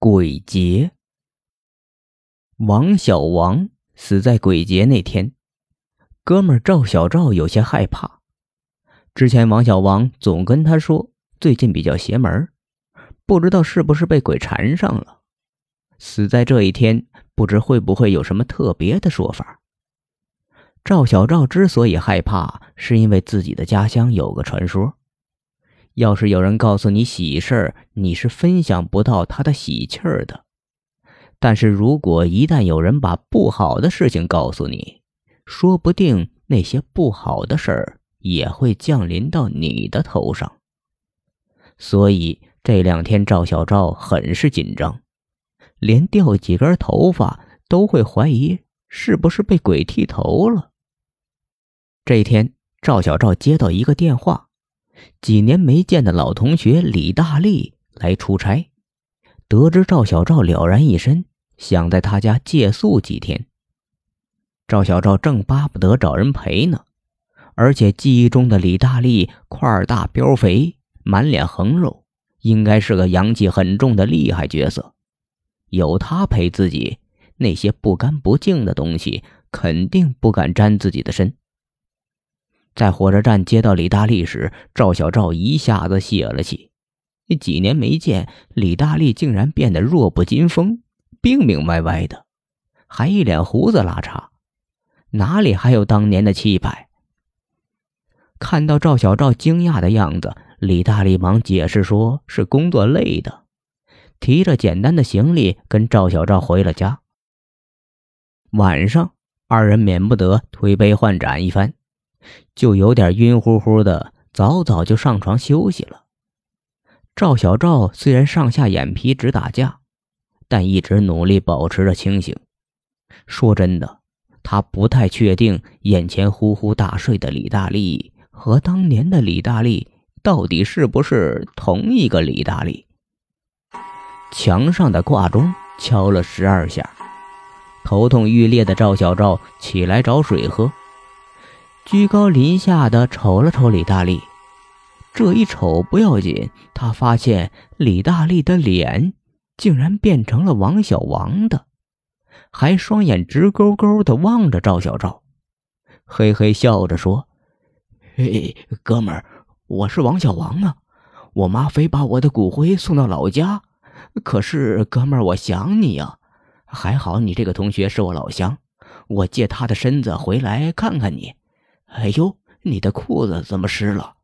鬼节，王小王死在鬼节那天。哥们赵小赵有些害怕。之前王小王总跟他说，最近比较邪门，不知道是不是被鬼缠上了。死在这一天，不知会不会有什么特别的说法。赵小赵之所以害怕，是因为自己的家乡有个传说。要是有人告诉你喜事儿，你是分享不到他的喜气儿的；但是如果一旦有人把不好的事情告诉你，说不定那些不好的事儿也会降临到你的头上。所以这两天赵小赵很是紧张，连掉几根头发都会怀疑是不是被鬼剃头了。这一天，赵小赵接到一个电话。几年没见的老同学李大力来出差，得知赵小赵了然一身，想在他家借宿几天。赵小赵正巴不得找人陪呢，而且记忆中的李大力块大膘肥，满脸横肉，应该是个阳气很重的厉害角色。有他陪自己，那些不干不净的东西肯定不敢沾自己的身。在火车站接到李大力时，赵小赵一下子泄了气。几年没见，李大力竟然变得弱不禁风，病病歪歪的，还一脸胡子拉碴，哪里还有当年的气派？看到赵小赵惊讶的样子，李大力忙解释说是工作累的，提着简单的行李跟赵小赵回了家。晚上，二人免不得推杯换盏一番。就有点晕乎乎的，早早就上床休息了。赵小赵虽然上下眼皮直打架，但一直努力保持着清醒。说真的，他不太确定眼前呼呼大睡的李大力和当年的李大力到底是不是同一个李大力。墙上的挂钟敲了十二下，头痛欲裂的赵小赵起来找水喝。居高临下的瞅了瞅李大力，这一瞅不要紧，他发现李大力的脸竟然变成了王小王的，还双眼直勾勾的望着赵小赵，嘿嘿笑着说：“嘿，哥们儿，我是王小王啊！我妈非把我的骨灰送到老家，可是哥们儿，我想你呀。还好你这个同学是我老乡，我借他的身子回来看看你。”哎呦，你的裤子怎么湿了？